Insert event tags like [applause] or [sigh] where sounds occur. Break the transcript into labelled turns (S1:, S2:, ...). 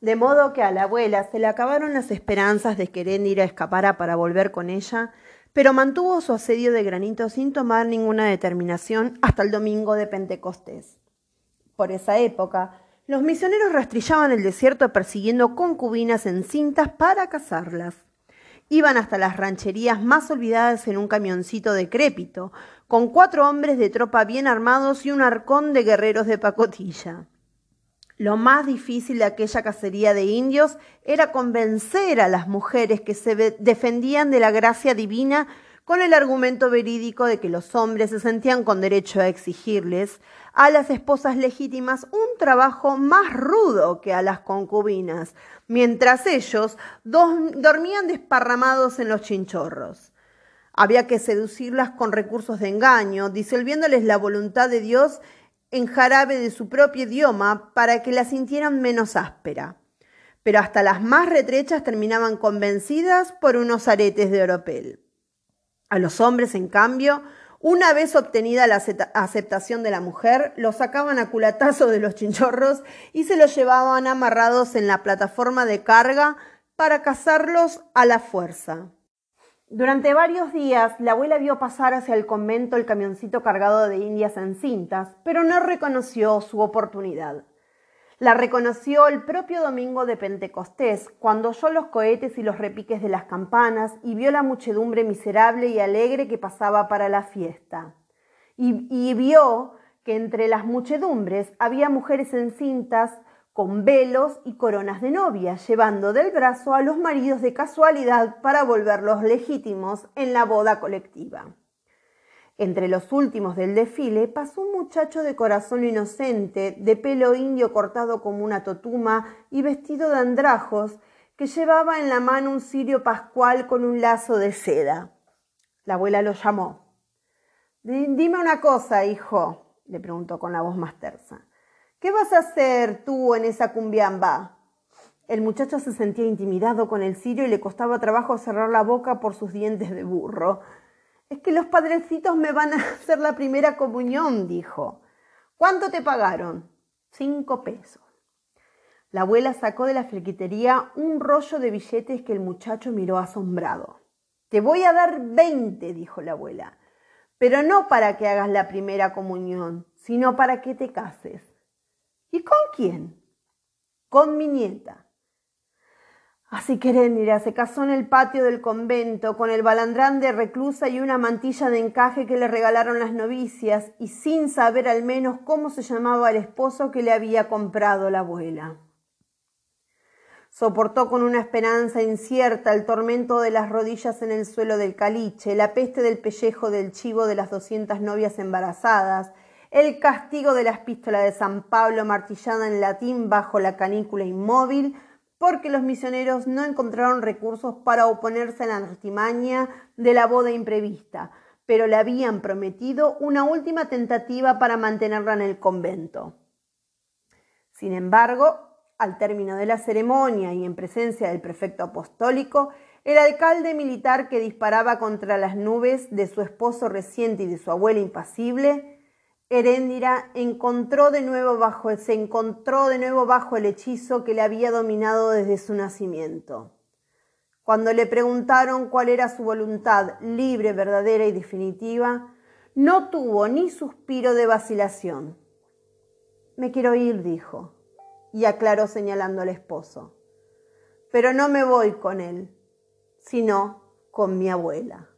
S1: De modo que a la abuela se le acabaron las esperanzas de que Eréndira escapara para volver con ella, pero mantuvo su asedio de granito sin tomar ninguna determinación hasta el domingo de Pentecostés. Por esa época, los misioneros rastrillaban el desierto persiguiendo concubinas encintas para cazarlas. Iban hasta las rancherías más olvidadas en un camioncito decrépito, con cuatro hombres de tropa bien armados y un arcón de guerreros de pacotilla. Lo más difícil de aquella cacería de indios era convencer a las mujeres que se defendían de la gracia divina con el argumento verídico de que los hombres se sentían con derecho a exigirles a las esposas legítimas un trabajo más rudo que a las concubinas, mientras ellos dormían desparramados en los chinchorros. Había que seducirlas con recursos de engaño, disolviéndoles la voluntad de Dios en jarabe de su propio idioma para que la sintieran menos áspera. Pero hasta las más retrechas terminaban convencidas por unos aretes de oropel. A los hombres, en cambio, una vez obtenida la aceptación de la mujer, los sacaban a culatazo de los chinchorros y se los llevaban amarrados en la plataforma de carga para cazarlos a la fuerza. Durante varios días, la abuela vio pasar hacia el convento el camioncito cargado de indias en cintas, pero no reconoció su oportunidad. La reconoció el propio domingo de Pentecostés, cuando oyó los cohetes y los repiques de las campanas y vio la muchedumbre miserable y alegre que pasaba para la fiesta. Y, y vio que entre las muchedumbres había mujeres encintas con velos y coronas de novia, llevando del brazo a los maridos de casualidad para volverlos legítimos en la boda colectiva. Entre los últimos del desfile pasó un muchacho de corazón inocente, de pelo indio cortado como una totuma y vestido de andrajos, que llevaba en la mano un cirio pascual con un lazo de seda. La abuela lo llamó. Dime una cosa, hijo, le preguntó con la voz más tersa. ¿Qué vas a hacer tú en esa cumbiamba? El muchacho se sentía intimidado con el cirio y le costaba trabajo cerrar la boca por sus dientes de burro. Es que los padrecitos me van a [laughs] hacer la primera comunión, dijo. ¿Cuánto te pagaron? Cinco pesos. La abuela sacó de la friquitería un rollo de billetes que el muchacho miró asombrado. Te voy a dar veinte, dijo la abuela, pero no para que hagas la primera comunión, sino para que te cases. ¿Y con quién? Con mi nieta. Así que se casó en el patio del convento con el balandrán de reclusa y una mantilla de encaje que le regalaron las novicias y sin saber al menos cómo se llamaba el esposo que le había comprado la abuela. Soportó con una esperanza incierta el tormento de las rodillas en el suelo del caliche, la peste del pellejo del chivo de las doscientas novias embarazadas, el castigo de la epístola de San Pablo martillada en latín bajo la canícula inmóvil, porque los misioneros no encontraron recursos para oponerse a la artimaña de la boda imprevista, pero le habían prometido una última tentativa para mantenerla en el convento. Sin embargo, al término de la ceremonia y en presencia del prefecto apostólico, el alcalde militar que disparaba contra las nubes de su esposo reciente y de su abuela impasible, Heréndira se encontró de nuevo bajo el hechizo que le había dominado desde su nacimiento. Cuando le preguntaron cuál era su voluntad libre, verdadera y definitiva, no tuvo ni suspiro de vacilación. Me quiero ir, dijo, y aclaró señalando al esposo. Pero no me voy con él, sino con mi abuela.